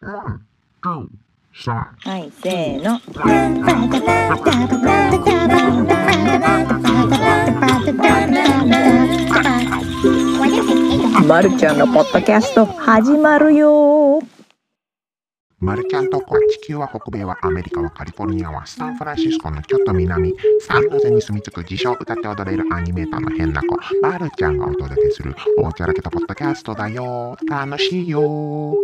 はい、せーの。まるちゃんのポッドキャスト始まるよ。マルちゃんとこは地球は北米はアメリカはカリフォルニアはサンフランシスコのちょっと南サンノゼに住み着く自称歌って踊れるアニメーターの変な子。マルちゃんがお届けするおちゃらけたポッドキャストだよ。楽しいよ。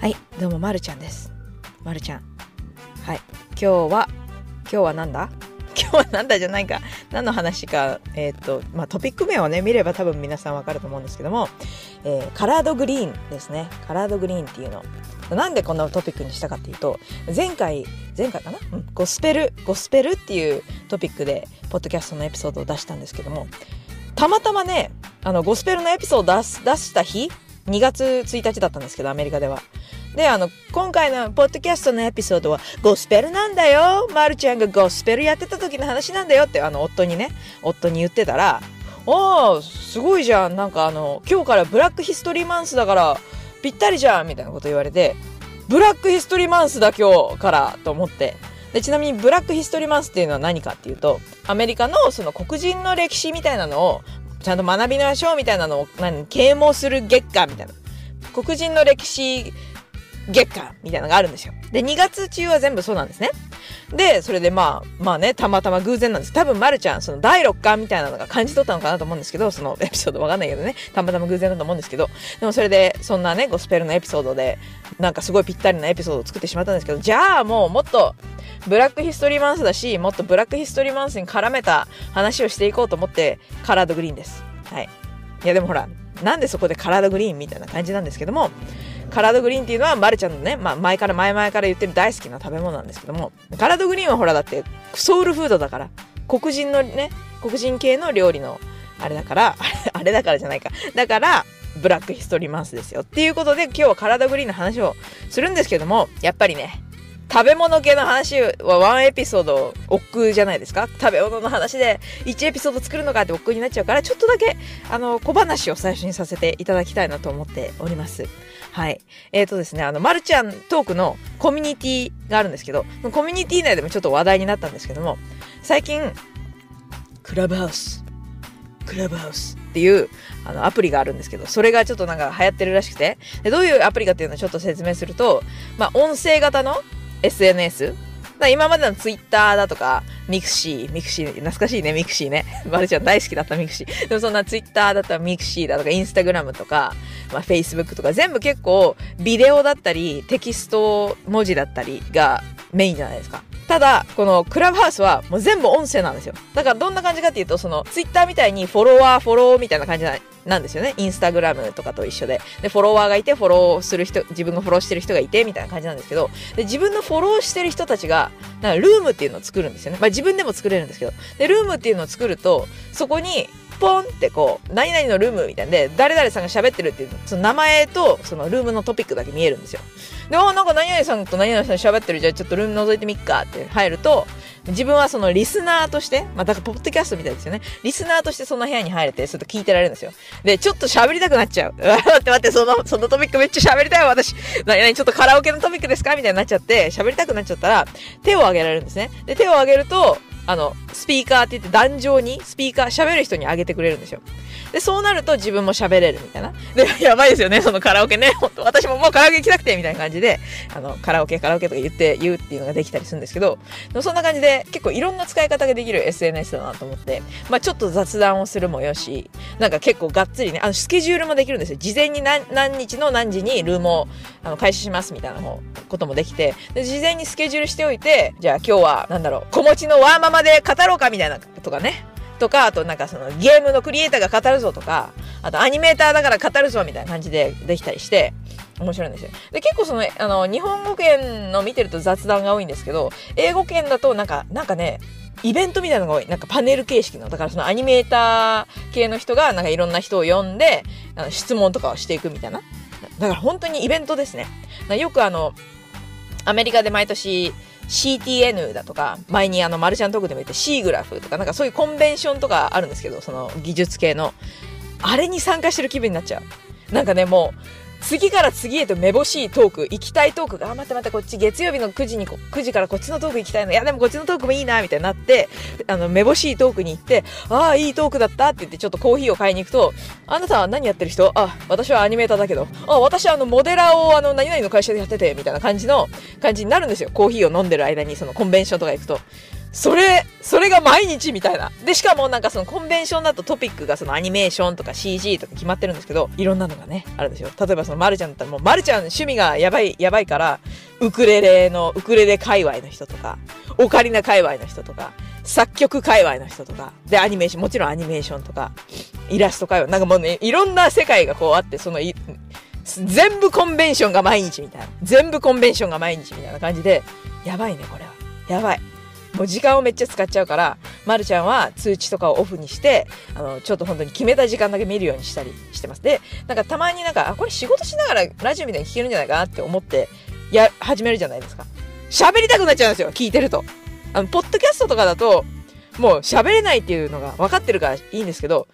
はいどうもまるちゃんです。まるちゃん。はい今日は今日はなんだ？今日はなんだじゃないか。何の話か、えっ、ー、とまあ、トピック名をね見れば多分皆さんわかると思うんですけども、えー、カラードグリーンですね。カラードグリーンっていうの。なんでこのトピックにしたかっていうと前回前回かな、うん、ゴスペルゴスペルっていうトピックでポッドキャストのエピソードを出したんですけどもたまたまねあのゴスペルのエピソードを出す出した日2月1日だったんですけどアメリカではで、あの、今回のポッドキャストのエピソードは、ゴスペルなんだよまるちゃんがゴスペルやってた時の話なんだよって、あの、夫にね、夫に言ってたら、おー、すごいじゃん。なんかあの、今日からブラックヒストリーマンスだから、ぴったりじゃんみたいなこと言われて、ブラックヒストリーマンスだ今日からと思って。で、ちなみにブラックヒストリーマンスっていうのは何かっていうと、アメリカのその黒人の歴史みたいなのを、ちゃんと学びましょうみたいなのを、何、啓蒙する月間みたいな。黒人の歴史月間みたいなのがあるんですよ。で、2月中は全部そうなんですね。で、それでまあ、まあね、たまたま偶然なんです。多分、まるちゃん、その第6巻みたいなのが感じ取ったのかなと思うんですけど、そのエピソードわかんないけどね、たまたま偶然だと思うんですけど、でもそれで、そんなね、ゴスペルのエピソードで、なんかすごいぴったりなエピソードを作ってしまったんですけど、じゃあもうもっと、ブラックヒストリーマンスだし、もっとブラックヒストリーマンスに絡めた話をしていこうと思って、カラードグリーンです。はい。いやでもほら、なんでそこでカラードグリーンみたいな感じなんですけども、カラードグリーンっていうのは、まるちゃんのね、まあ、前から前々から言ってる大好きな食べ物なんですけども、カラードグリーンはほら、だって、ソウルフードだから、黒人のね、黒人系の料理の、あれだから、あれだからじゃないか。だから、ブラックヒストリーマンスですよ。っていうことで、今日はカラードグリーンの話をするんですけども、やっぱりね、食べ物系の話はワンエピソード億劫じゃないですか食べ物の話で1エピソード作るのかって億劫になっちゃうから、ちょっとだけ、あの、小話を最初にさせていただきたいなと思っております。はい。えっ、ー、とですね、あの、まるちゃんトークのコミュニティがあるんですけど、コミュニティ内でもちょっと話題になったんですけども、最近、クラブハウス、クラブハウスっていうあのアプリがあるんですけど、それがちょっとなんか流行ってるらしくて、でどういうアプリかっていうのをちょっと説明すると、まあ、音声型の SNS 今までのツイッターだとか、ミクシー、ミクシー、懐かしいね、ミクシーね。まるちゃん大好きだったミクシー。でもそんなツイッターだったらミクシーだとか、インスタグラムとか、まあ、フェイスブックとか、全部結構、ビデオだったり、テキスト文字だったりがメインじゃないですか。ただ、このクラブハウスはもう全部音声なんですよ。だからどんな感じかっていうと、そのツイッターみたいにフォロワー、フォローみたいな感じなんですよね。インスタグラムとかと一緒で。で、フォロワーがいて、フォローする人、自分がフォローしてる人がいて、みたいな感じなんですけど、で、自分のフォローしてる人たちが、なんかルームっていうのを作るんですよね。まあ自分でも作れるんですけど。で、ルームっていうのを作ると、そこに、ポンってこう、何々のルームみたいなんで、誰々さんが喋ってるっていう、その名前と、そのルームのトピックだけ見えるんですよ。で、あ、なんか何々さんと何々さん喋ってる、じゃあちょっとルーム覗いてみっかって入ると、自分はそのリスナーとして、まあ、だからポッドキャストみたいですよね。リスナーとしてその部屋に入れて、すると聞いてられるんですよ。で、ちょっと喋りたくなっちゃう。待って待って、その、そのトピックめっちゃ喋りたいわ、私。何々ちょっとカラオケのトピックですか？みたいになっちゃって、喋りたくなっちゃったら、手を挙げられるんですね。で、手を挙げると、あの、スピーカーって言って壇上にスピーカー喋る人にあげてくれるんですよ。で、そうなると自分も喋れるみたいな。で、やばいですよね、そのカラオケね。本 当私ももうカラオケ行きたくて、みたいな感じで、あの、カラオケ、カラオケとか言って、言うっていうのができたりするんですけど、そんな感じで結構いろんな使い方ができる SNS だなと思って、まあちょっと雑談をするもよし、なんか結構がっつりね、あの、スケジュールもできるんですよ。事前に何何日の何時にルームをあの開始しますみたいなこともできて、で、事前にスケジュールしておいて、じゃあ今日は、なんだろう、子持ちのワーママで語ろうかみたいなとかね。とか、あとなんかそのゲームのクリエイターが語るぞとか、あとアニメーターだから語るぞみたいな感じでできたりして、面白いんですよ。で、結構その、あの、日本語圏の見てると雑談が多いんですけど、英語圏だとなんか、なんかね、イベントみたいなのが多い。なんかパネル形式の。だからそのアニメーター系の人がなんかいろんな人を呼んで、あの質問とかをしていくみたいな。だから本当にイベントですね。よくあの、アメリカで毎年、CTN だとか、前にあの、マルちゃんトークでも言って C グラフとか、なんかそういうコンベンションとかあるんですけど、その技術系の。あれに参加してる気分になっちゃう。なんかね、もう、次から次へとめぼしいトーク、行きたいトークが、あ、待って待って、こっち月曜日の9時に、9時からこっちのトーク行きたいの。いや、でもこっちのトークもいいな、みたいになって、あの、めぼしいトークに行って、ああ、いいトークだったって言って、ちょっとコーヒーを買いに行くと、あなたは何やってる人？あ、私はアニメーターだけど、あ、私はあの、モデラーをあの、何々の会社でやってて、みたいな感じの、感じになるんですよ。コーヒーを飲んでる間に、そのコンベンションとか行くと。それ、それが毎日みたいな。で、しかもなんかそのコンベンションだとトピックがそのアニメーションとか CG とか決まってるんですけど、いろんなのがね、あるんですよ。例えばそのマルちゃんだったらもうマルちゃん趣味がやばい、やばいから、ウクレレの、ウクレレ界隈の人とか、オカリナ界隈の人とか、作曲界隈の人とか、で、アニメーション、もちろんアニメーションとか、イラスト界隈、なんかもうね、いろんな世界がこうあって、その全部コンベンションが毎日みたいな。全部コンベンションが毎日みたいな感じで、やばいね、これは。やばい。もう時間をめっちゃ使っちゃうから、まるちゃんは通知とかをオフにして、あの、ちょっと本当に決めた時間だけ見るようにしたりしてます。で、なんかたまになんか、あ、これ仕事しながらラジオみたいに聞けるんじゃないかなって思って、や、始めるじゃないですか。喋りたくなっちゃうんですよ、聞いてると。あの、ポッドキャストとかだと、もう喋れないっていうのが分かってるからいいんですけど、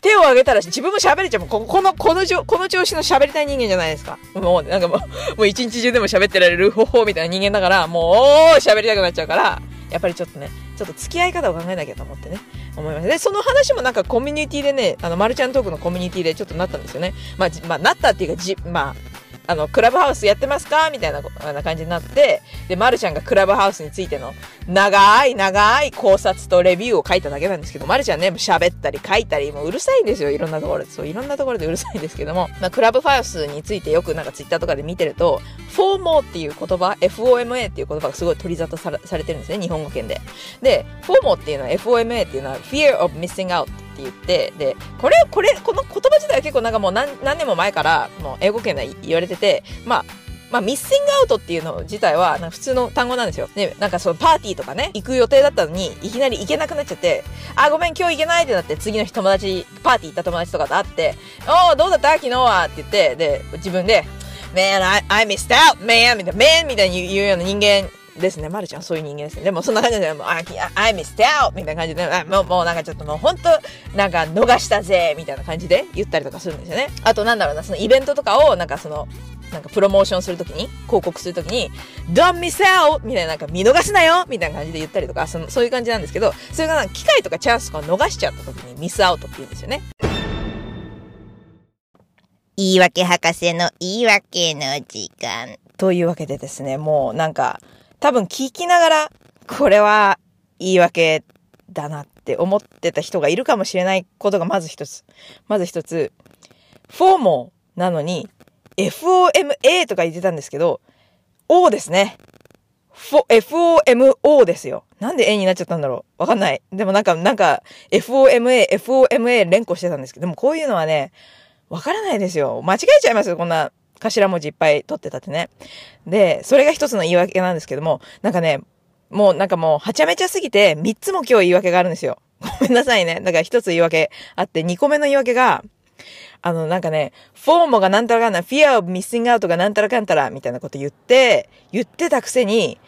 手を挙げたら自分も喋れちゃう。ここの、この、この調子の喋りたい人間じゃないですか。もう、なんかもう、もう一日中でも喋ってられる方法みたいな人間だから、もう、喋りたくなっちゃうから、やっぱりちょっとね、ちょっと付き合い方を考えなきゃと思ってね、思います。で、その話もなんかコミュニティでね、あの、マルちゃんトークのコミュニティでちょっとなったんですよね。まあ、まあ、なったっていうか、じ、まあ、あの、クラブハウスやってますか？みたいなな感じになって、で、まるちゃんがクラブハウスについての長い長い考察とレビューを書いただけなんですけど、まるちゃんね、喋ったり書いたり、もううるさいんですよ。いろんなところで。そう、いろんなところでうるさいんですけども、まあ、クラブハウスについてよくなんかツイッターとかで見てると、フォーモーっていう言葉、FOMA っていう言葉がすごい取り沙汰されてるんですね、日本語圏で。で、フォーモーっていうのは FOMA っていうのは Fear of Missing Out って言って、で、これ、これ、この言葉自体は結構なんかもう何年も前から、もう英語圏で言われてて、まあ、まあ、ミッシングアウトっていうの自体は、普通の単語なんですよ。で、なんかそのパーティーとかね、行く予定だったのに、いきなり行けなくなっちゃって、あ、ごめん、今日行けないってなって、次の日友達、パーティー行った友達とかと会って、おー、どうだった？昨日は？って言って、で、自分で、man, I, I missed out, man! みたいな、man! みたいに言うような人間ですね。まるちゃんそういう人間ですね。でもそんな感じで、もう、I, I missed out! みたいな感じで、もう、もうなんかちょっともう本当なんか逃したぜみたいな感じで言ったりとかするんですよね。あとなんだろうな、そのイベントとかを、なんかその、なんかプロモーションするときに、広告するときに、Don't miss out! みたいな、なんか見逃すなよみたいな感じで言ったりとか、そのそういう感じなんですけど、それが機会とかチャンスとかを逃しちゃったときにミスアウトって言うんですよね。言い訳博士の言い訳の時間。というわけでですね、もうなんか、多分聞きながら、これは言い訳だなって思ってた人がいるかもしれないことがまず一つ。まず一つ、フォーモーなのに、FOMA とか言ってたんですけど、O ですね。FOMO ですよ。なんで A になっちゃったんだろう？わかんない。でもなんか、なんか、FOMA、FOMA 連呼してたんですけど、でもこういうのはね、わからないですよ。間違えちゃいますよ、こんな頭文字いっぱい取ってたってね。で、それが一つの言い訳なんですけども、なんかね、もうなんかもうはちゃめちゃすぎて、三つも今日言い訳があるんですよ。ごめんなさいね。だから一つ言い訳あって、二個目の言い訳が、あの、なんかね、フォーモがなんたらかんな、fear of missing out がなんたらかんたら、みたいなこと言って、言ってたくせに、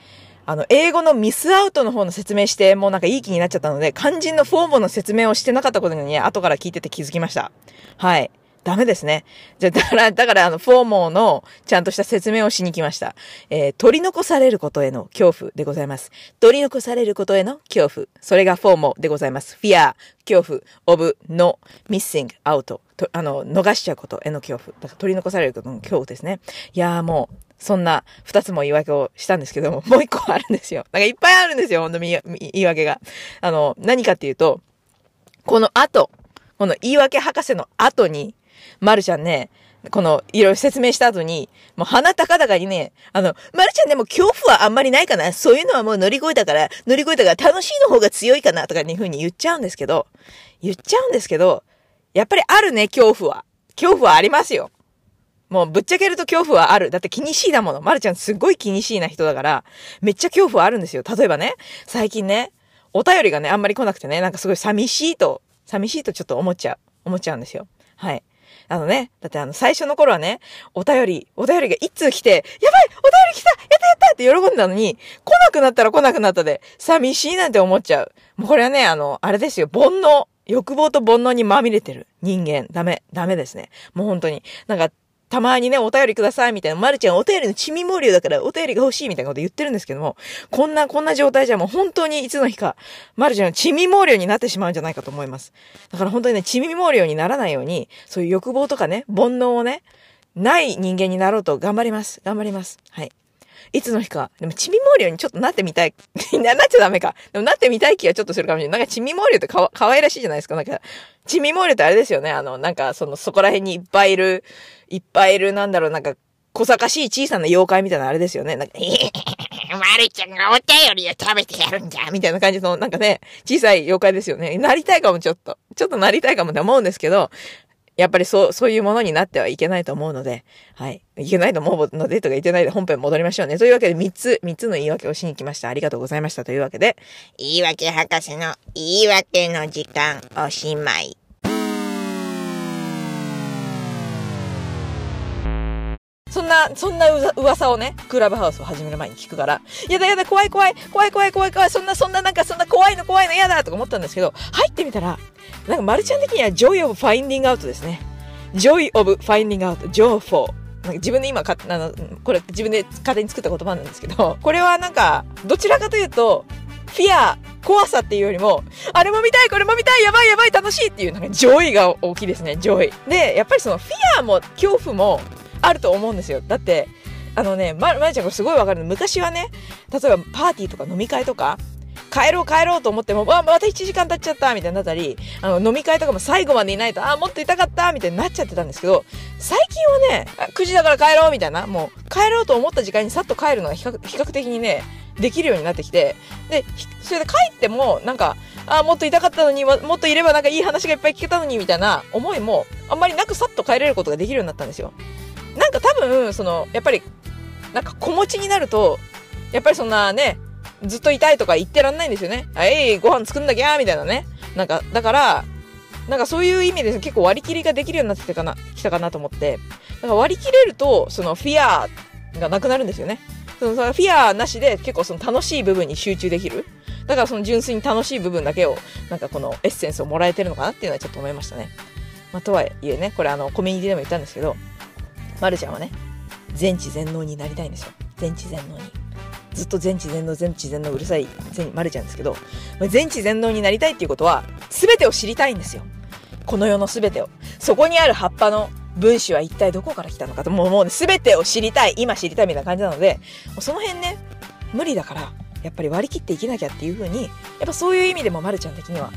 あの、英語のミスアウトの方の説明して、もうなんかいい気になっちゃったので、肝心のフォーモの説明をしてなかったことにね、後から聞いてて気づきました。はい。ダメですね。じゃ、だから、だから、あの、フォーモーのちゃんとした説明をしに来ました。えー、取り残されることへの恐怖でございます。取り残されることへの恐怖。それがフォーモーでございます。fear、恐怖、of, no, missing, out. と、あの、逃しちゃうことへの恐怖。だから取り残されることの恐怖ですね。いやーもう、そんな二つも言い訳をしたんですけども、もう一個あるんですよ。なんかいっぱいあるんですよ、ほんと言い訳が。あの、何かっていうと、この後、この言い訳博士の後に、まるちゃんね、この、いろいろ説明した後に、もう鼻高々にね、あの、まるちゃんでも恐怖はあんまりないかなそういうのはもう乗り越えたから、乗り越えたから楽しいの方が強いかなとかいう風に言っちゃうんですけど、言っちゃうんですけど、やっぱりあるね、恐怖は。恐怖はありますよ。もうぶっちゃけると恐怖はある。だって気にしいだもの。まるちゃんすっごい気にしいな人だから、めっちゃ恐怖はあるんですよ。例えばね、最近ね、お便りがね、あんまり来なくてね、なんかすごい寂しいと、寂しいとちょっと思っちゃう。思っちゃうんですよ。はい。あのね、だってあの、最初の頃はね、お便り、お便りが一通来て、やばいお便り来たやったやったって喜んだのに、来なくなったら来なくなったで、寂しいなんて思っちゃう。もうこれはね、あの、あれですよ、煩悩。欲望と煩悩にまみれてる人間。ダメ。ダメですね。もう本当に。なんか、たまにね、お便りくださいみたいな、まるちゃんお便りのちみもりだからお便りが欲しいみたいなこと言ってるんですけども、こんな、こんな状態じゃもう本当にいつの日か、まるちゃんのちみもりになってしまうんじゃないかと思います。だから本当にね、ちみもりにならないように、そういう欲望とかね、煩悩をね、ない人間になろうと頑張ります。頑張ります。はい。いつの日か。でも、チミモーリオにちょっとなってみたい。な、なっちゃダメか。でも、なってみたい気はちょっとするかもしれない。なんか、チミモーリオってかわ、可愛らしいじゃないですか。なんか、チミモーリオってあれですよね。あの、なんか、その、そこら辺にいっぱいいる、いっぱいいる、なんだろう、なんか、小賢しい小さな妖怪みたいなあれですよね。なんか、えー、まるちゃんがお便りを食べてやるんじゃ。みたいな感じの、なんかね、小さい妖怪ですよね。なりたいかも、ちょっと。ちょっとなりたいかもって思うんですけど、やっぱりそう、そういうものになってはいけないと思うので、はい。いけないと思うのでとか言ってないで本編戻りましょうね。というわけで3つ、3つの言い訳をしに来ました。ありがとうございました。というわけで、言い訳博士の言い訳の時間おしまい。そんな、そんな噂をね、クラブハウスを始める前に聞くから、やだやだ、怖い怖い、怖い怖い怖い怖い、そんな、そんななんかそんな怖いの怖いの嫌だとか思ったんですけど、入ってみたら、なんかマルちゃん的には Joy of Finding Out ですね。Joy of Finding Out, Joy for なんか自分で今か、あの、これ自分で勝手に作った言葉なんですけど、これはなんか、どちらかというと、fear、怖さっていうよりも、あれも見たい、これも見たい、やばいやばい、楽しいっていう、なんか、 joy が大きいですね、 joy。で、やっぱりその、フィアも、恐怖も、あると思うんですよ。だって、あのね、ま、まやちゃんこれすごいわかるの。昔はね、例えばパーティーとか飲み会とか、帰ろう帰ろうと思っても、わ、また1時間経っちゃったみたいになったり、あの、飲み会とかも最後までいないと、あ、もっといたかったみたいになっちゃってたんですけど、最近はね、9時だから帰ろうみたいな、もう、帰ろうと思った時間にさっと帰るのが比較比較的にね、できるようになってきて、で、それで帰っても、なんか、あ、もっといたかったのに、もっといればなんかいい話がいっぱい聞けたのに、みたいな思いも、あんまりなくさっと帰れることができるようになったんですよ。なんか多分、その、やっぱり、なんか子持ちになると、やっぱりそんなね、ずっと痛いとか言ってらんないんですよね。あ、えい、ご飯作んなきゃみたいなね。なんか、だから、なんかそういう意味で結構割り切りができるようになってきたかな、来たかなと思って。だから割り切れると、そのフィアーがなくなるんですよね。そのフィアーなしで結構その楽しい部分に集中できる。だからその純粋に楽しい部分だけを、なんかこのエッセンスをもらえてるのかなっていうのはちょっと思いましたね。まあ、とはいえね、これあの、コミュニティでも言ったんですけど、まるちゃんはね、全知全能になりたいんですよ。全知全能に。ずっと全知全能、全知全能うるさい、まるちゃんですけど、全知全能になりたいっていうことは、全てを知りたいんですよ。この世の全てを。そこにある葉っぱの分子は一体どこから来たのかと、もうもう、ね、全てを知りたい、今知りたいみたいな感じなので、その辺ね、無理だから、やっぱり割り切っていけなきゃっていうふうに、やっぱそういう意味でもまるちゃん的には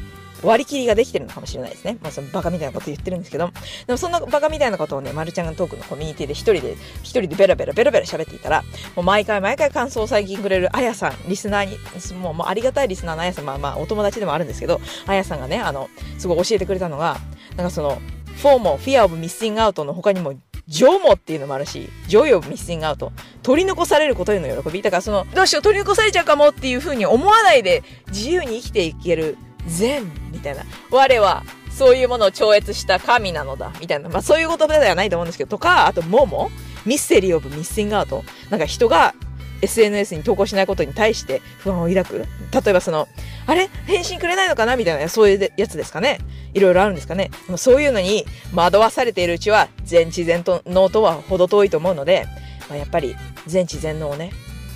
割り切りができてるのかもしれないですね。まあそのバカみたいなこと言ってるんですけど、でもそんなバカみたいなことをね、まるちゃんがトークのコミュニティで一人で、一人でベラベラベラベラ喋っていたら、もう毎回毎回感想を最近くれるあやさん、リスナーに、もうもうありがたいリスナーのあやさん、まあまあお友達でもあるんですけど、あやさんがね、あの、すごい教えてくれたのが、なんかその、 FOMO、Fear of Missing Out の他にも、 JOMO っていうのもあるし、 Joy of Missing Out。取り残されることへの喜び。だからその、どうしよう取り残されちゃうかもっていう風に思わないで自由に生きていける禅みたいな。我は、そういうものを超越した神なのだ、みたいな。まあそういう言葉ではないと思うんですけど、とか、あと、 MOMO Mystery of Missing Out。なんか人が SNS に投稿しないことに対して不安を抱く。例えばその、あれ？返信くれないのかな？みたいな、そういうやつですかね。いろいろあるんですかね。でもそういうのに惑わされているうちは、全知全能とは程遠いと思うので、まあ、やっぱり全知全能をね、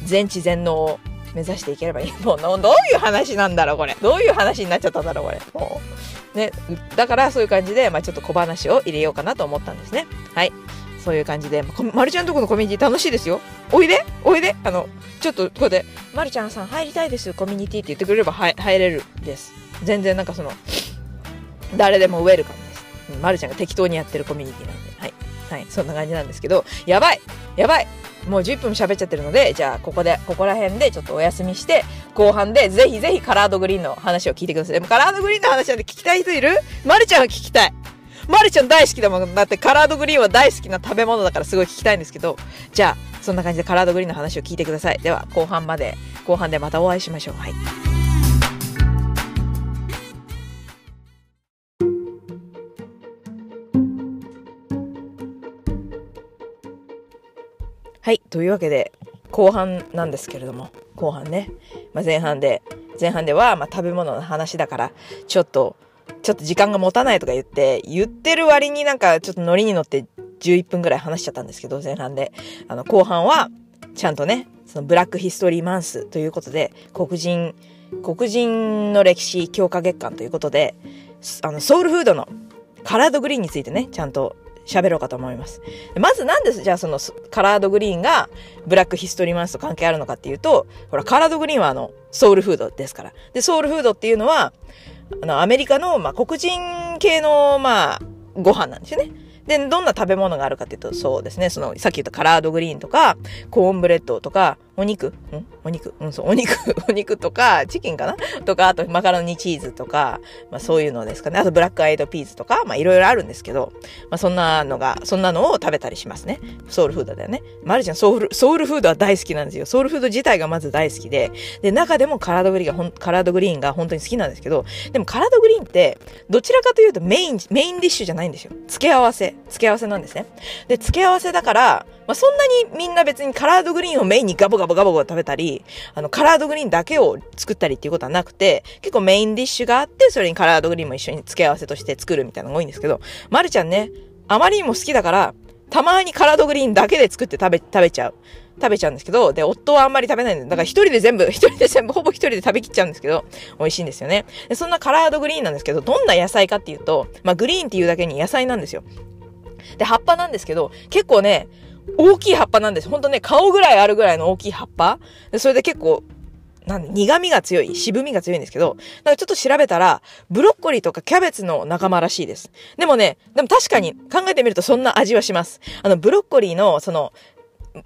全知全能を目指していければいい。もうどういう話なんだろう、これ。どういう話になっちゃったんだろう、これ。もう。ね。だからそういう感じで、まあちょっと小話を入れようかなと思ったんですね。はい。そういう感じで、まるちゃんとこのコミュニティ楽しいですよ。おいでおいであの、ちょっとここで、まるちゃんさん入りたいです、コミュニティって言ってくれれば入れるです。全然なんかその、誰でもウェルカムです。まるちゃんが適当にやってるコミュニティなんで。はい。そんな感じなんですけど、やばいやばいもう10分喋っちゃってるので、じゃあここで、ここら辺でちょっとお休みして、後半でぜひぜひカラードグリーンの話を聞いてください。でもカラードグリーンの話なんて聞きたい人いる？まるちゃんは聞きたい。まるちゃん大好きだもん。だってカラードグリーンは大好きな食べ物だからすごい聞きたいんですけど、じゃあ、そんな感じでカラードグリーンの話を聞いてください。では、後半まで、後半でまたお会いしましょう。はい。はい。というわけで、後半なんですけれども、後半ね。まあ、前半で、前半では、まあ、食べ物の話だから、ちょっと、ちょっと時間が持たないとか言って、言ってる割になんかちょっとノリに乗って11分ぐらい話しちゃったんですけど、前半で。あの、後半は、ちゃんとね、そのブラックヒストリーマンスということで、黒人、黒人の歴史強化月間ということで、あの、ソウルフードのカラードグリーンについてね、ちゃんと喋ろうかと思います。まずなんですじゃあそのカラードグリーンがブラックヒストリーマンスと関係あるのかっていうと、ほら、カラードグリーンはあの、ソウルフードですから。で、ソウルフードっていうのは、あの、アメリカの、まあ、黒人系の、まあ、ご飯なんですよね。で、どんな食べ物があるかっていうと、そうですね、その、さっき言った collard green とか、コーンブレッドとか、お肉？ん？お肉？うん、そう、お肉、お肉とか、チキンかな？とか、あとマカロニチーズとか、まあそういうのですかね。あと black-eyed peas とか、まあいろいろあるんですけど、まあそんなのが、そんなのを食べたりしますね。ソウルフードだよね。マルちゃんソウル、ソウルフードは大好きなんですよ。ソウルフード自体がまず大好きで、で、中でも collard green がほん、 collard green が本当に好きなんですけど、でもカラードグリーンって、どちらかというとメイン、メインディッシュじゃないんですよ。付け合わせ。付け合わせなんですね。で、付け合わせだから、まあ、そんなにみんな別にカラードグリーンをメインにガボガボガボガボ食べたり、あの、カラードグリーンだけを作ったりっていうことはなくて、結構メインディッシュがあって、それにカラードグリーンも一緒に付け合わせとして作るみたいなのが多いんですけど、まるちゃんね、あまりにも好きだから、たまにカラードグリーンだけで作って食べ、食べちゃう。食べちゃうんですけど、で、夫はあんまり食べないんで、だから一人で全部、一人で全部、ほぼ一人で食べきっちゃうんですけど、美味しいんですよね。で、そんなカラードグリーンなんですけど、どんな野菜かっていうと、まあ、グリーンっていうだけに野菜なんですよ。で、葉っぱなんですけど、結構ね、大きい葉っぱなんです。ほんとね、顔ぐらいあるぐらいの大きい葉っぱ。でそれで結構、なん、苦味が強い、渋みが強いんですけど、なんかちょっと調べたら、ブロッコリーとかキャベツの仲間らしいです。でもね、でも確かに考えてみるとそんな味はします。あの、ブロッコリーの、その、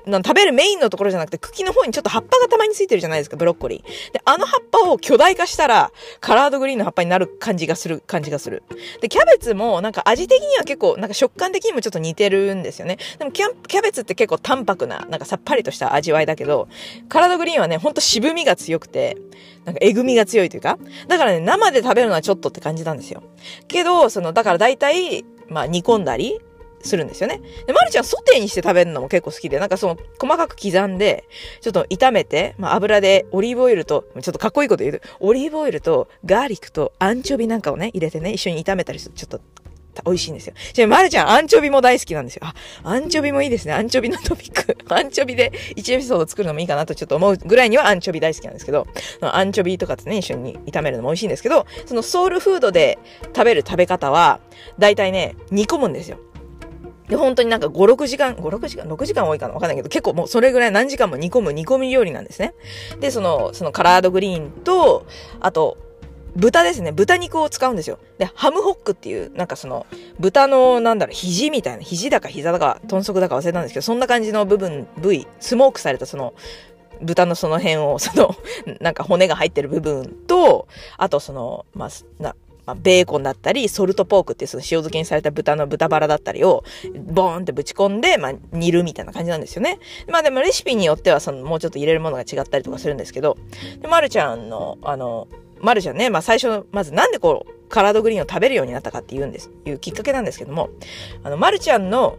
な食べるメインのところじゃなくて茎の方にちょっと葉っぱがたまについてるじゃないですか、ブロッコリー。で、あの葉っぱを巨大化したら、カラードグリーンの葉っぱになる感じがする、感じがする。で、キャベツもなんか味的には結構、なんか食感的にもちょっと似てるんですよね。でもキャベツって結構淡白な、なんかさっぱりとした味わいだけど、カラードグリーンはね、ほんと渋みが強くて、なんかえぐみが強いというか、だからね、生で食べるのはちょっとって感じなんですよ。けど、その、だから大体、まあ煮込んだり、するんですよね。で、まるちゃんソテーにして食べるのも結構好きで、なんかその細かく刻んで、ちょっと炒めて、まあ油でオリーブオイルと、ちょっとかっこいいこと言うと、オリーブオイルとガーリックとアンチョビなんかをね、入れてね、一緒に炒めたりすると、ちょっと美味しいんですよ。じゃあ、まるちゃん、アンチョビも大好きなんですよ。あ、アンチョビもいいですね。アンチョビのトピック。アンチョビで1エピソード作るのもいいかなとちょっと思うぐらいにはアンチョビ大好きなんですけど、アンチョビとかとね、一緒に炒めるのも美味しいんですけど、そのソウルフードで食べる食べ方は、だいたいね、煮込むんですよ。で、本当になんか5、6時間、5、6時間、6時間多いかなわかんないけど、結構もうそれぐらい何時間も煮込む煮込み料理なんですね。で、その、そのカラードグリーンと、あと、豚ですね。豚肉を使うんですよ。で、ハムホックっていう、なんかその、豚の、なんだろう、肘みたいな、肘だか膝だか、豚足だか忘れたんですけど、そんな感じの部分、部位、スモークされたその、豚のその辺を、その、なんか骨が入ってる部分と、あとその、まあ、な、まあ、ベーコンだったり、ソルトポークっていうその塩漬けにされた豚の豚バラだったりを、ボーンってぶち込んで、まあ、煮るみたいな感じなんですよね。まあでもレシピによっては、その、もうちょっと入れるものが違ったりとかするんですけど、で、まるちゃんの、あの、まるちゃんね、まあ最初、まずなんでこう、カラードグリーンを食べるようになったかっていうんです、いうきっかけなんですけども、あの、まるちゃんの、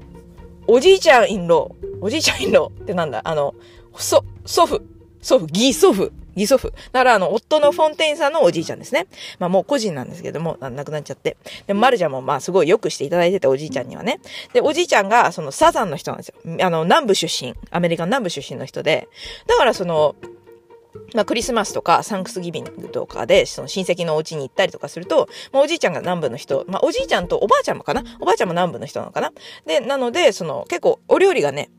おじいちゃんインロー、おじいちゃんインローってなんだあの、そ、祖父、祖父、義祖父、義祖父。だからあの、夫のフォンテインさんのおじいちゃんですね。まあもう個人なんですけども、亡くなっちゃって。で、まるちゃんもまあすごいよくしていただいてて、おじいちゃんにはね。で、おじいちゃんがそのサザンの人なんですよ。あの、南部出身。アメリカの南部出身の人で。だからその、まあ、クリスマスとかサンクスギビングとかで、その親戚のお家に行ったりとかすると、まあ、おじいちゃんが南部の人、まあ、おじいちゃんとおばあちゃんもかな？おばあちゃんも南部の人なのかな？で、なので、その、結構お料理がね、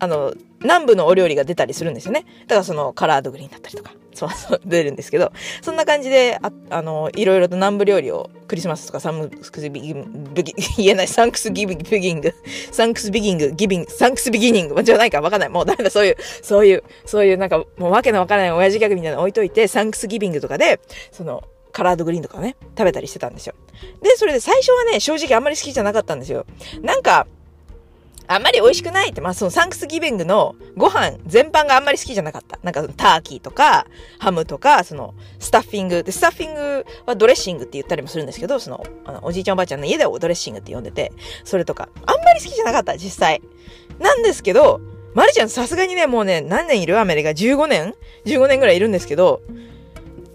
あの、南部のお料理が出たりするんですよね。だからその collard green だったりとか、そうそう出るんですけど、そんな感じで、ああの、いろいろと南部料理をクリスマスとかサンクスビギング、言えない、サンクスギビギング、サンクスビギング、ギビング、サンクスビギニング、じゃないかわかんない。もうダメだ、そういう、そういう、そういうなんかもうわけのわからない親父ギャグみたいなの置いといて、サンクスギビングとかで、その、 collard green とかね、食べたりしてたんですよ。で、それで最初はね、正直あんまり好きじゃなかったんですよ。なんか、あんまり美味しくないって、まあそのサンクスギビングのご飯全般があんまり好きじゃなかった。なんかターキーとかハムとか、そのスタッフィング。で、スタッフィングはドレッシングって言ったりもするんですけど、その、あのおじいちゃんおばあちゃんの家ではドレッシングって呼んでて、それとか、あんまり好きじゃなかった、実際。なんですけど、まるちゃんさすがにね、もうね、何年いる？アメリカ ?15 年 ?15 年ぐらいいるんですけど、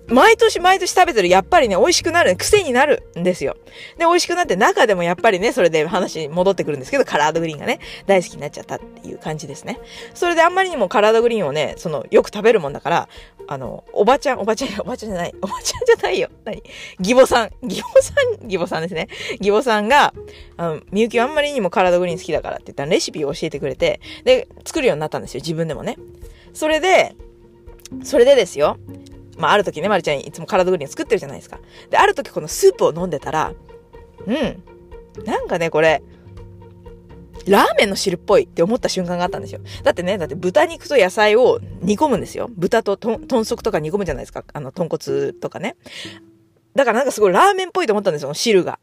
毎年毎年食べてる、やっぱりね、美味しくなる、癖になるんですよ。で、美味しくなって中でもやっぱりね、それで話に戻ってくるんですけど、カラードグリーンがね、大好きになっちゃったっていう感じですね。それであんまりにもカラードグリーンをね、その、よく食べるもんだから、あの、おばちゃん、おばちゃん、おばちゃんじゃない、おばちゃんじゃないよ。何？義母さん、義母さん、義母さんですね。義母さんが、みゆきはあんまりにもカラードグリーン好きだからって言ったらレシピを教えてくれて、で、作るようになったんですよ、自分でもね。それで、それでですよ。まあ、ある時ね、まるちゃんいつもカラードグリーン作ってるじゃないですか。で、ある時このスープを飲んでたら、うん。なんかね、これ、ラーメンの汁っぽいって思った瞬間があったんですよ。だってね、だって豚肉と野菜を煮込むんですよ。豚と豚足とか煮込むじゃないですか。あの、豚骨とかね。だからなんかすごいラーメンっぽいと思ったんですよ、汁が。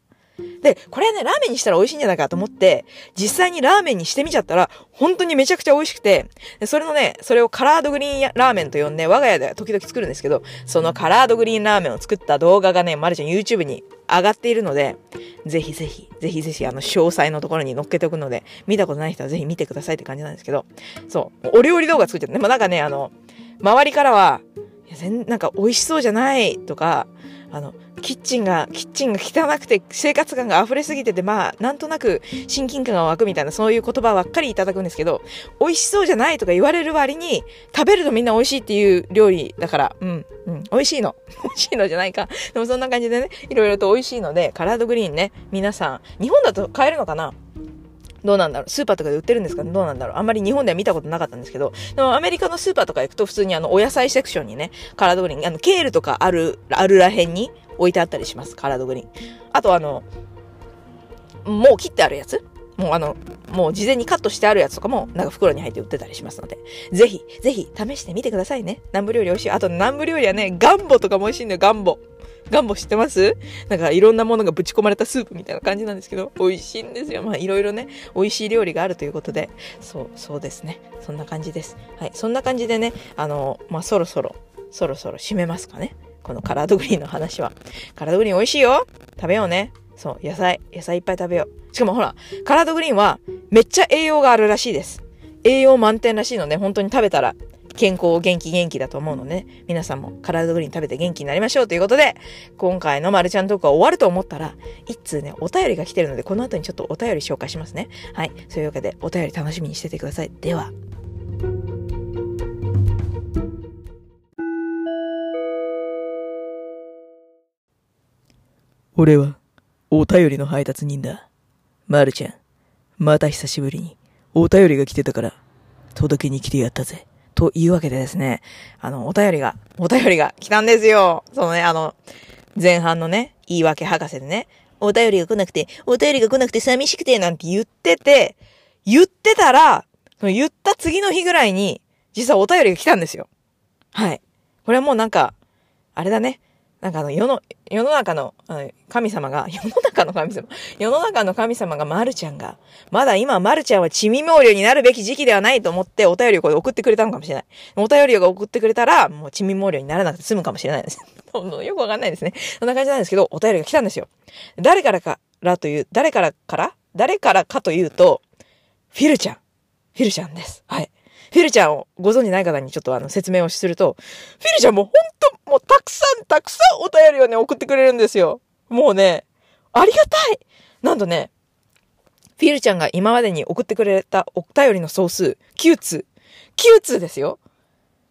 で、これはね、ラーメンにしたら美味しいんじゃないかと思って、実際にラーメンにしてみちゃったら、本当にめちゃくちゃ美味しくて、でそれのね、それをカラードグリーンラーメンと呼んで、我が家では時々作るんですけど、そのカラードグリーンラーメンを作った動画がね、まるちゃん YouTube に上がっているので、ぜひぜひ、ぜひぜひ、あの、詳細のところに載っけておくので、見たことない人はぜひ見てくださいって感じなんですけど、そう、お料理動画作っちゃって、でもなんかね、あの、周りからは、いや全なんか美味しそうじゃないとか、あの、キッチンが、キッチンが汚くて生活感が溢れすぎてて、まあ、なんとなく親近感が湧くみたいな、そういう言葉ばっかりいただくんですけど、美味しそうじゃないとか言われる割に、食べるとみんな美味しいっていう料理だから、うん、うん、美味しいの。美味しいのじゃないか。でもそんな感じでね、いろいろと美味しいので、カラードグリーンね、皆さん、日本だと買えるのかな？どうなんだろう？スーパーとかで売ってるんですかね？どうなんだろう？あんまり日本では見たことなかったんですけど、でもアメリカのスーパーとか行くと普通にあの、お野菜セクションにね、カラードグリーン、あの、ケールとかある、あるらへんに置いてあったりします。カラードグリーン。あとあの、もう切ってあるやつ？もうあの、もう事前にカットしてあるやつとかも、なんか袋に入って売ってたりしますので、ぜひ、ぜひ試してみてくださいね。南部料理美味しい。あと南部料理はね、ガンボとかも美味しいんだよ、ガンボ。ガンボ知ってます？なんかいろんなものがぶち込まれたスープみたいな感じなんですけど、美味しいんですよ。まあいろいろね、美味しい料理があるということで、そう、そうですね。そんな感じです。はい。そんな感じでね、あの、まあそろそろ、そろそろ締めますかね。このカラードグリーンの話は。カラードグリーン美味しいよ食べようね。そう、野菜、野菜いっぱい食べよう。しかもほら、カラードグリーンはめっちゃ栄養があるらしいです。栄養満点らしいので、本当に食べたら健康、元気、元気だと思うので、ね、皆さんもカラードグリーン食べて元気になりましょうということで、今回のマルちゃんトークは終わると思ったら、一通ね、お便りが来てるので、この後にちょっとお便り紹介しますね。はい。そういうわけで、お便り楽しみにしててください。では。俺は、お便りの配達人だ。まるちゃん、また久しぶりに、お便りが来てたから、届けに来てやったぜ。というわけでですね、あの、お便りが、お便りが来たんですよ。そのね、あの、前半のね、言い訳博士でね、お便りが来なくて、お便りが来なくて寂しくて、なんて言ってて、言ってたら、その言った次の日ぐらいに、実はお便りが来たんですよ。はい。これはもうなんか、あれだね。なんかあの、世の、世の中の神様が、世の中の神様、世の中の神様がまるちゃんが、まだ今まるちゃんは地味毛量になるべき時期ではないと思ってお便りをこれ送ってくれたのかもしれない。お便りを送ってくれたら、もう地味毛量にならなくて済むかもしれないです。よくわかんないですね。そんな感じなんですけど、お便りが来たんですよ。誰からからという、誰からから誰からかというと、フィルちゃん。フィルちゃんです。はい。フィルちゃんをご存じない方にちょっとあの説明をすると、フィルちゃんもほんともうたくさんたくさんお便りをね送ってくれるんですよ。もうね、ありがたいなんとね、フィルちゃんが今までに送ってくれたお便りの総数、9通。9通ですよ。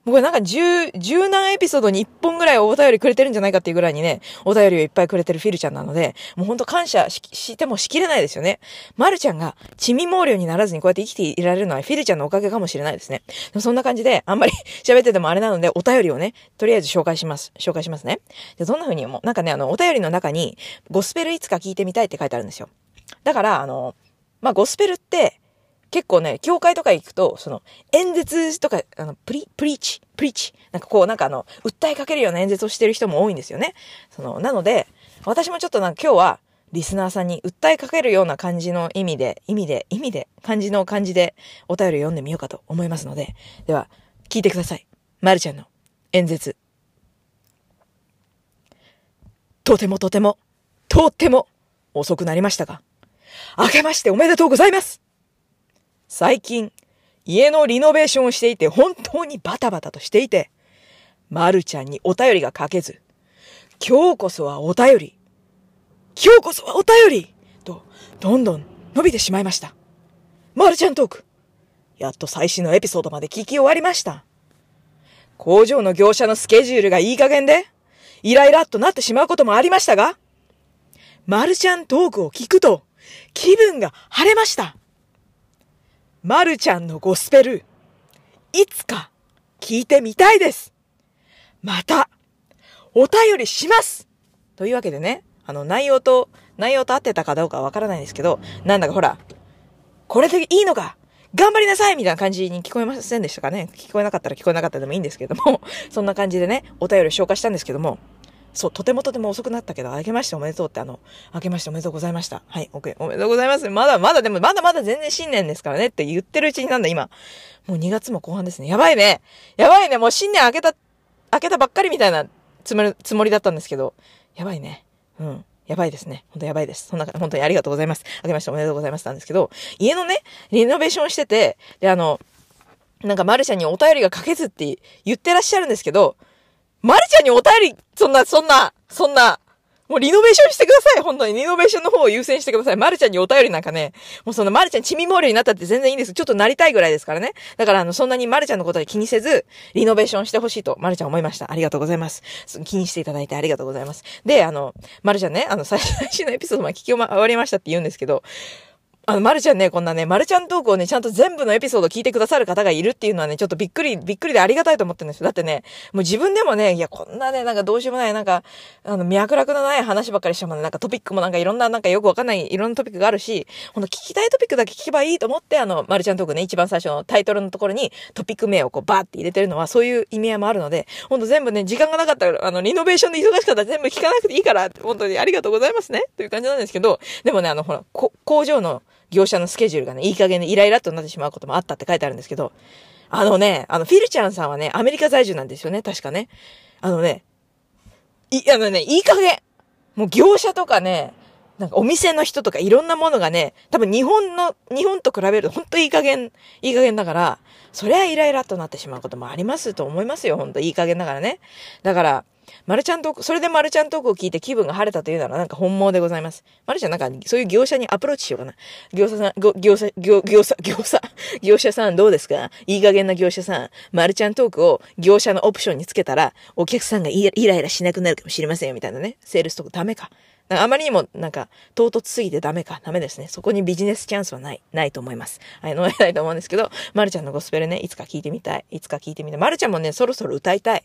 もうこれなんか十、十何エピソードに1本ぐらいお便りくれてるんじゃないかっていうぐらいにね、お便りをいっぱいくれてるフィルちゃんなので、もうほんと感謝してもしきれないですよね。まるちゃんが、地味毛量にならずにこうやって生きていられるのはフィルちゃんのおかげかもしれないですね。そんな感じで、あんまり 喋っててもあれなので、お便りをね、とりあえず紹介します。紹介しますね。で、どんな風にも、なんかね、あの、お便りの中に、ゴスペルいつか聞いてみたいって書いてあるんですよ。だから、あの、まあ、ゴスペルって、結構ね、教会とか行くと、その、演説とか、あの、プリ、プリーチ、プリーチ。なんかこう、なんかあの、訴えかけるような演説をしてる人も多いんですよね。その、なので、私もちょっとなんか今日は、リスナーさんに訴えかけるような感じの意味で、意味で、意味で、感じの感じで、お便り読んでみようかと思いますので、では、聞いてください。まるちゃんの演説。とてもとても、とっても、遅くなりましたが、明けましておめでとうございます最近、家のリノベーションをしていて、本当にバタバタとしていて、まるちゃんにお便りが書けず、今日こそはお便り、今日こそはお便りと、どんどん伸びてしまいました。まるちゃんトーク。やっと最新のエピソードまで聞き終わりました。工場の業者のスケジュールがいい加減で、イライラっとなってしまうこともありましたが、まるちゃんトークを聞くと、気分が晴れました。まるちゃんのゴスペル、いつか聞いてみたいです。また、お便りします。というわけでね、あの内容と、内容と合ってたかどうかわからないんですけど、なんだかほら、これでいいのか頑張りなさいみたいな感じに聞こえませんでしたかね。聞こえなかったら聞こえなかったでもいいんですけども、そんな感じでね、お便り紹介したんですけども、そう、とてもとても遅くなったけど、明けましておめでとうってあの、明けましておめでとうございました。はい、OK、おめでとうございます。まだまだでも、まだまだ全然新年ですからねって言ってるうちになんだ今。もう2月も後半ですね。やばいね。やばいね。もう新年明けた、明けたばっかりみたいなつもり、つもりだったんですけど、やばいね。うん。やばいですね。本当やばいです。そんな、本当にありがとうございます。明けましておめでとうございますなんですけど、家のね、リノベーションしてて、で、あの、なんかマルちゃんにお便りが書けずって言ってらっしゃるんですけど、マルちゃんにお便り、そんな、そんな、そんな、もうリノベーションしてください本当に。リノベーションの方を優先してください。マルちゃんにお便りなんかね、もうそんなマルちゃんチミモールになったって全然いいんです。ちょっとなりたいぐらいですからね。だからあの、そんなにマルちゃんのことで気にせず、リノベーションしてほしいと、マルちゃん思いました。ありがとうございます。気にしていただいてありがとうございます。で、あの、マルちゃんね、あの、最最新のエピソードまで聞き終わりましたって言うんですけど、あの、まるちゃんね、こんなね、まるちゃんトークをね、ちゃんと全部のエピソード聞いてくださる方がいるっていうのはね、ちょっとびっくり、びっくりでありがたいと思ってるんですよ。だってね、もう自分でもね、いや、こんなね、なんかどうしようもない、なんか、あの、脈絡のない話ばっかりしてもね、なんかトピックもなんかいろんな、なんかよくわかんない、いろんなトピックがあるし、ほんと聞きたいトピックだけ聞けばいいと思って、あの、まるちゃんトークね、一番最初のタイトルのところにトピック名をこうバーって入れてるのは、そういう意味合いもあるので、ほんと全部ね、時間がなかったら、あの、リノベーションで忙しかったら全部聞かなくていいから、本当にありがとうございますね、という感じなんですけど、でもね、あの、ほら、工場の業者のスケジュールがね、いい加減でイライラとなってしまうこともあったって書いてあるんですけど、あのね、あの、フィルちゃんさんはね、アメリカ在住なんですよね、確かね。あのね、い、あのね、いい加減。もう業者とかね、なんかお店の人とかいろんなものがね、多分日本の、日本と比べると本当いい加減、いい加減だから、そりゃイライラとなってしまうこともありますと思いますよ、本当いい加減だからね。だから、マルちゃんトーク、それでマルちゃんトークを聞いて気分が晴れたというならなんか本望でございます。マルちゃんなんかそういう業者にアプローチしようかな。業者さん、ご業者、業、業者、業者、業者さんどうですか？いい加減な業者さん。マルちゃんトークを業者のオプションにつけたら、お客さんがイライラしなくなるかもしれませんよ、みたいなね。セールストークダメか。かあまりにもなんか唐突すぎてダメか。ダメですね。そこにビジネスチャンスはない。ないと思います。はい、飲めないと思うんですけど、マルちゃんのゴスペルね、いつか聞いてみたい。いつか聞いてみたい。マルちゃんもね、そろそろ歌いたい。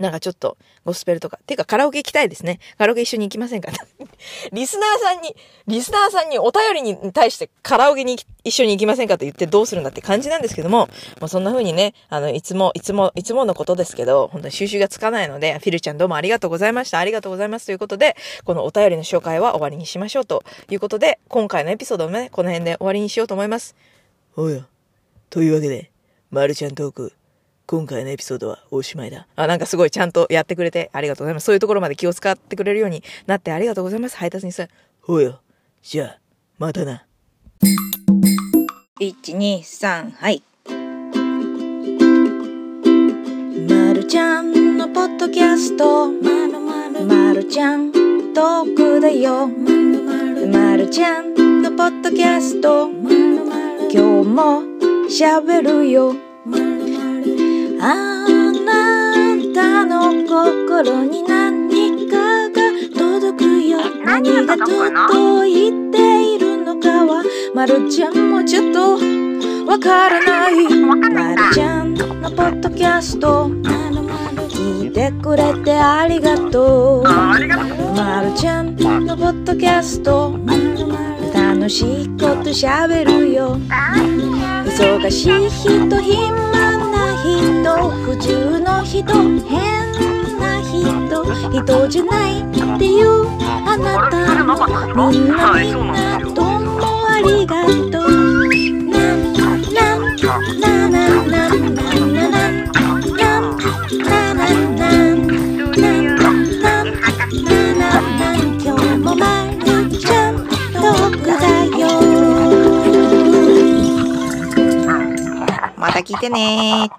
なんかちょっと、ゴスペルとか。てか、カラオケ行きたいですね。カラオケ一緒に行きませんか？リスナーさんに、リスナーさんにお便りに対してカラオケに一緒に行きませんかと言ってどうするんだって感じなんですけども、もうそんな風にね、あの、いつも、いつも、いつものことですけど、本当に収集がつかないので、フィルちゃんどうもありがとうございました。ありがとうございます。ということで、このお便りの紹介は終わりにしましょうということで、今回のエピソードもね、この辺で終わりにしようと思います。おや。というわけで、まるちゃんトーク。今回のエピソードはおしまいだ。あ、なんかすごいちゃんとやってくれてありがとうございます。そういうところまで気を使ってくれるようになってありがとうございます。配達にさ。ほうよ。じゃあ、またな。1、2、3、はい。まるちゃんのポッドキャストまるまるまるちゃんトークだよまるまるまるちゃんのポッドキャストまるまる今日もしゃべるよまるまるあなたの心に何かが届くよ何が届いているの？かはまるちゃんもちょっとわからないまるちゃんの？ポッドキャスト聞いてくれてありがとうまるちゃんの？ポッドキャスト楽しいことしゃべるよ忙しい人暇人普通の人変な人人じゃないっていうあなたもみんなみんなどうもありがとうなんなんなななななななんなんなななんなんなんなななん今日もまるちゃんトークだよてね。